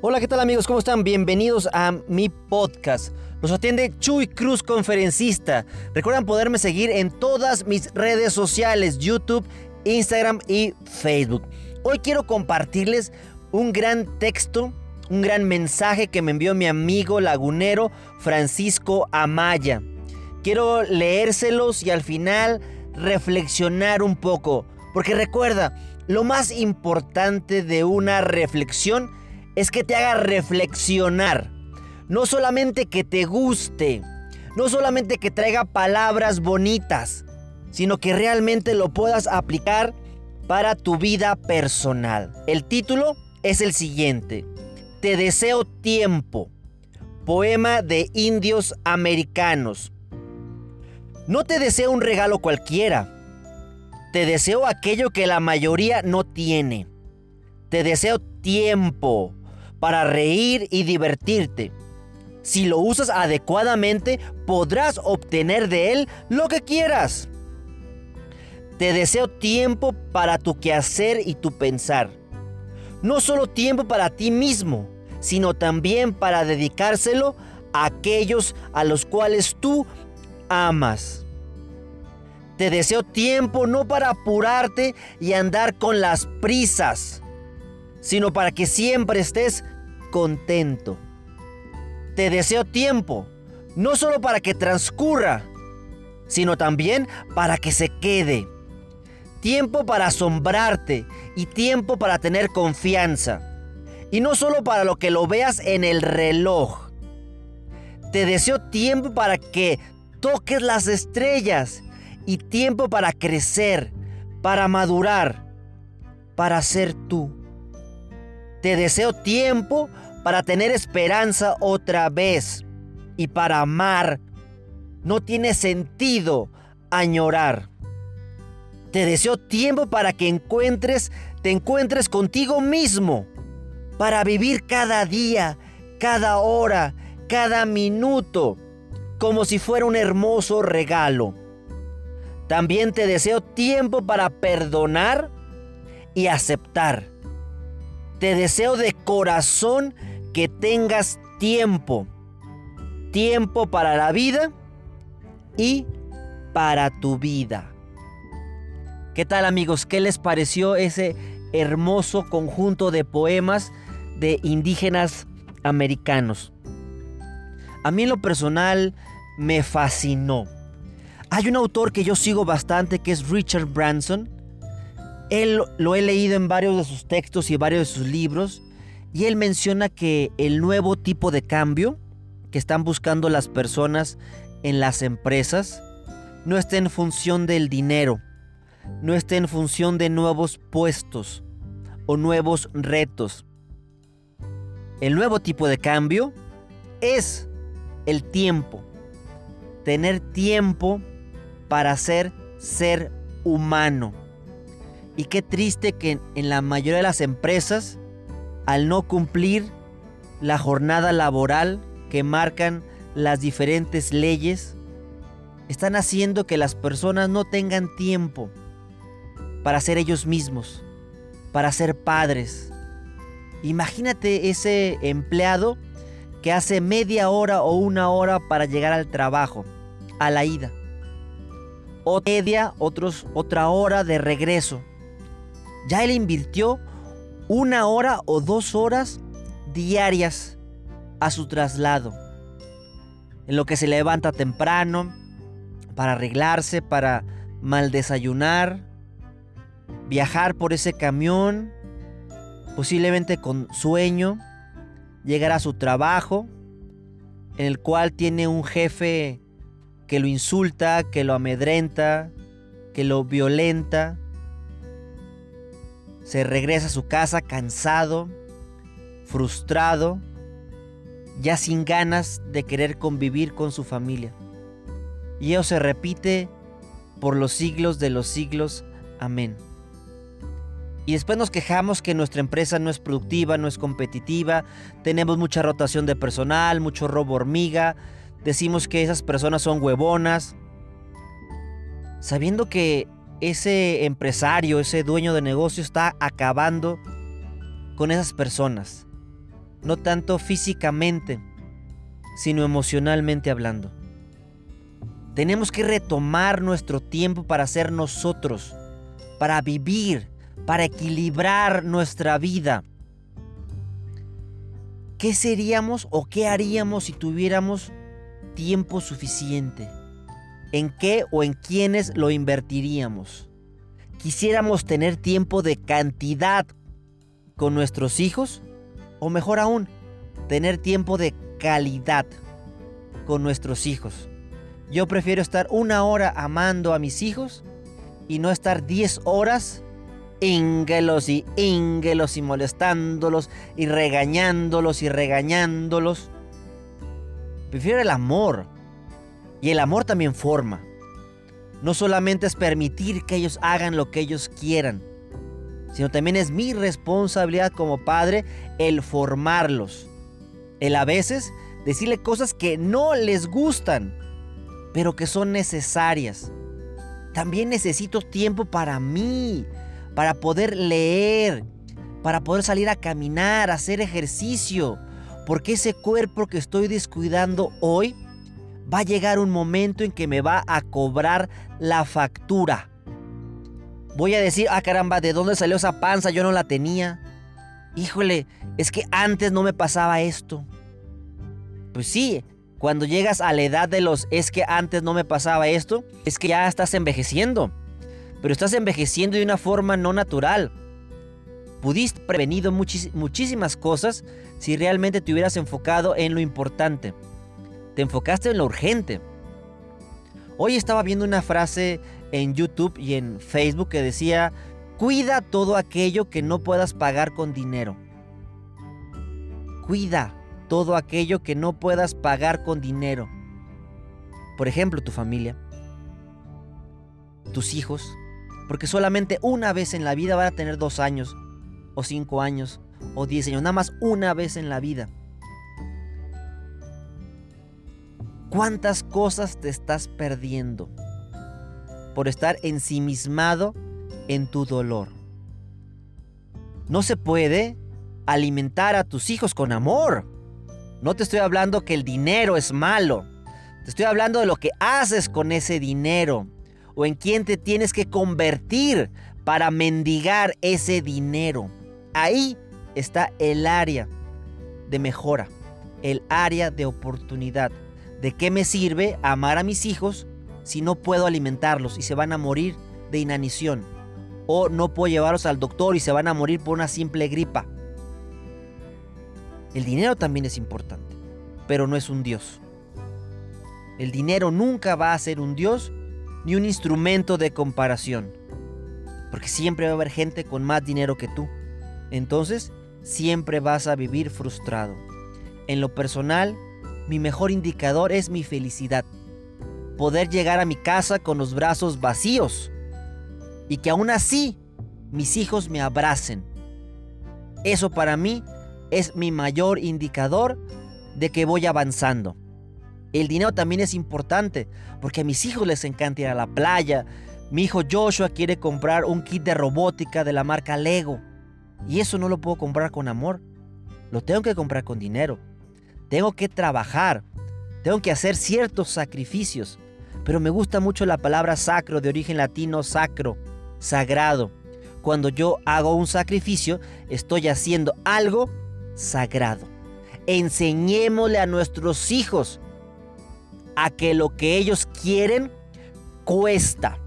Hola, ¿qué tal amigos? ¿Cómo están? Bienvenidos a mi podcast. Los atiende Chuy Cruz, conferencista. Recuerden poderme seguir en todas mis redes sociales, YouTube, Instagram y Facebook. Hoy quiero compartirles un gran texto, un gran mensaje que me envió mi amigo lagunero Francisco Amaya. Quiero leérselos y al final reflexionar un poco. Porque recuerda, lo más importante de una reflexión es que te haga reflexionar. No solamente que te guste, no solamente que traiga palabras bonitas, sino que realmente lo puedas aplicar para tu vida personal. El título es el siguiente. Te deseo tiempo. Poema de indios americanos. No te deseo un regalo cualquiera. Te deseo aquello que la mayoría no tiene. Te deseo tiempo para reír y divertirte. Si lo usas adecuadamente, podrás obtener de él lo que quieras. Te deseo tiempo para tu quehacer y tu pensar. No solo tiempo para ti mismo, sino también para dedicárselo a aquellos a los cuales tú amas. Te deseo tiempo no para apurarte y andar con las prisas, sino para que siempre estés contento. Te deseo tiempo, no solo para que transcurra, sino también para que se quede. Tiempo para asombrarte y tiempo para tener confianza. Y no solo para lo que lo veas en el reloj. Te deseo tiempo para que toques las estrellas y tiempo para crecer, para madurar, para ser tú. Te deseo tiempo para tener esperanza otra vez y para amar. No tiene sentido añorar. Te deseo tiempo para que encuentres, te encuentres contigo mismo, para vivir cada día, cada hora, cada minuto, como si fuera un hermoso regalo. También te deseo tiempo para perdonar y aceptar te deseo de corazón que tengas tiempo. Tiempo para la vida y para tu vida. ¿Qué tal amigos? ¿Qué les pareció ese hermoso conjunto de poemas de indígenas americanos? A mí en lo personal me fascinó. Hay un autor que yo sigo bastante que es Richard Branson él lo he leído en varios de sus textos y varios de sus libros y él menciona que el nuevo tipo de cambio que están buscando las personas en las empresas no está en función del dinero, no está en función de nuevos puestos o nuevos retos. El nuevo tipo de cambio es el tiempo. Tener tiempo para ser ser humano. Y qué triste que en la mayoría de las empresas, al no cumplir la jornada laboral que marcan las diferentes leyes, están haciendo que las personas no tengan tiempo para ser ellos mismos, para ser padres. Imagínate ese empleado que hace media hora o una hora para llegar al trabajo, a la ida. Otra media, otros, otra hora de regreso. Ya él invirtió una hora o dos horas diarias a su traslado. En lo que se levanta temprano, para arreglarse, para mal desayunar, viajar por ese camión, posiblemente con sueño, llegar a su trabajo, en el cual tiene un jefe que lo insulta, que lo amedrenta, que lo violenta, se regresa a su casa cansado, frustrado, ya sin ganas de querer convivir con su familia. Y eso se repite por los siglos de los siglos. Amén. Y después nos quejamos que nuestra empresa no es productiva, no es competitiva, tenemos mucha rotación de personal, mucho robo hormiga, decimos que esas personas son huevonas, sabiendo que ese empresario, ese dueño de negocio está acabando con esas personas. no tanto físicamente, sino emocionalmente hablando. Tenemos que retomar nuestro tiempo para ser nosotros, para vivir, para equilibrar nuestra vida. ¿Qué seríamos o qué haríamos si tuviéramos tiempo suficiente? ¿En qué o en quiénes lo invertiríamos? ¿Quisiéramos tener tiempo de cantidad con nuestros hijos? O mejor aún, tener tiempo de calidad con nuestros hijos. Yo prefiero estar una hora amando a mis hijos y no estar 10 horas íngelos y íngelos y molestándolos y regañándolos y regañándolos. Prefiero el amor. Y el amor también forma. No solamente es permitir que ellos hagan lo que ellos quieran, sino también es mi responsabilidad como padre el formarlos. El a veces decirle cosas que no les gustan, pero que son necesarias. También necesito tiempo para mí, para poder leer, para poder salir a caminar, hacer ejercicio, porque ese cuerpo que estoy descuidando hoy va a llegar un momento en que me va a cobrar la factura. Voy a decir, ah caramba, ¿de dónde salió esa panza? Yo no la tenía. Híjole, es que antes no me pasaba esto. Pues sí, cuando llegas a la edad de los es que antes no me pasaba esto, es que ya estás envejeciendo. Pero estás envejeciendo de una forma no natural. Pudiste prevenido muchísimas cosas si realmente te hubieras enfocado en lo importante. Te enfocaste en lo urgente. Hoy estaba viendo una frase en YouTube y en Facebook que decía, cuida todo aquello que no puedas pagar con dinero. Cuida todo aquello que no puedas pagar con dinero. Por ejemplo, tu familia, tus hijos, porque solamente una vez en la vida van a tener dos años, o cinco años, o diez años, nada más una vez en la vida. ¿Cuántas cosas te estás perdiendo por estar ensimismado en tu dolor? No se puede alimentar a tus hijos con amor. No te estoy hablando que el dinero es malo. Te estoy hablando de lo que haces con ese dinero o en quién te tienes que convertir para mendigar ese dinero. Ahí está el área de mejora, el área de oportunidad. ¿De qué me sirve amar a mis hijos si no puedo alimentarlos y se van a morir de inanición? O no puedo llevarlos al doctor y se van a morir por una simple gripa. El dinero también es importante, pero no es un Dios. El dinero nunca va a ser un Dios ni un instrumento de comparación. Porque siempre va a haber gente con más dinero que tú. Entonces, siempre vas a vivir frustrado. En lo personal, mi mejor indicador es mi felicidad. Poder llegar a mi casa con los brazos vacíos y que aún así mis hijos me abracen. Eso para mí es mi mayor indicador de que voy avanzando. El dinero también es importante porque a mis hijos les encanta ir a la playa. Mi hijo Joshua quiere comprar un kit de robótica de la marca Lego. Y eso no lo puedo comprar con amor. Lo tengo que comprar con dinero tengo que trabajar, tengo que hacer ciertos sacrificios. Pero me gusta mucho la palabra sacro, de origen latino sacro, sagrado. Cuando yo hago un sacrificio, estoy haciendo algo sagrado. Enseñémosle a nuestros hijos a que lo que ellos quieren cuesta.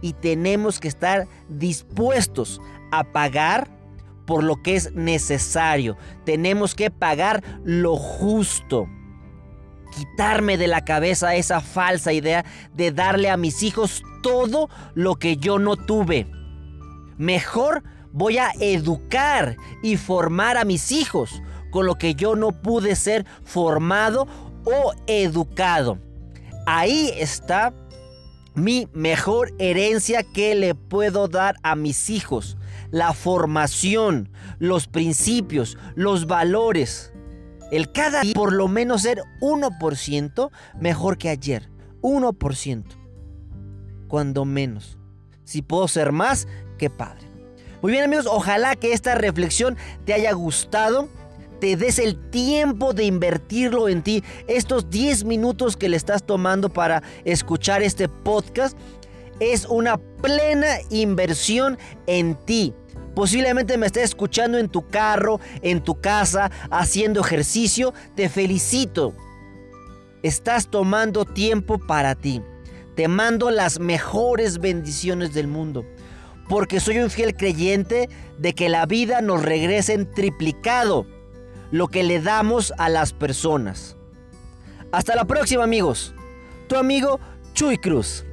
Y tenemos que estar dispuestos a pagar por lo que es necesario. Tenemos que pagar lo justo. Quitarme de la cabeza esa falsa idea de darle a mis hijos todo lo que yo no tuve. Mejor voy a educar y formar a mis hijos con lo que yo no pude ser formado o educado. Ahí está mi mejor herencia que le puedo dar a mis hijos la formación, los principios, los valores. El cada día por lo menos ser 1% mejor que ayer. 1%. Cuando menos. Si puedo ser más, qué padre. Muy bien amigos, ojalá que esta reflexión te haya gustado. te des el tiempo de invertirlo en ti. Estos 10 minutos que le estás tomando para escuchar este podcast es una plena inversión en ti. Posiblemente me estés escuchando en tu carro, en tu casa, haciendo ejercicio. Te felicito. Estás tomando tiempo para ti. Te mando las mejores bendiciones del mundo. Porque soy un fiel creyente de que la vida nos regresa en triplicado lo que le damos a las personas. Hasta la próxima amigos. Tu amigo Chuy Cruz.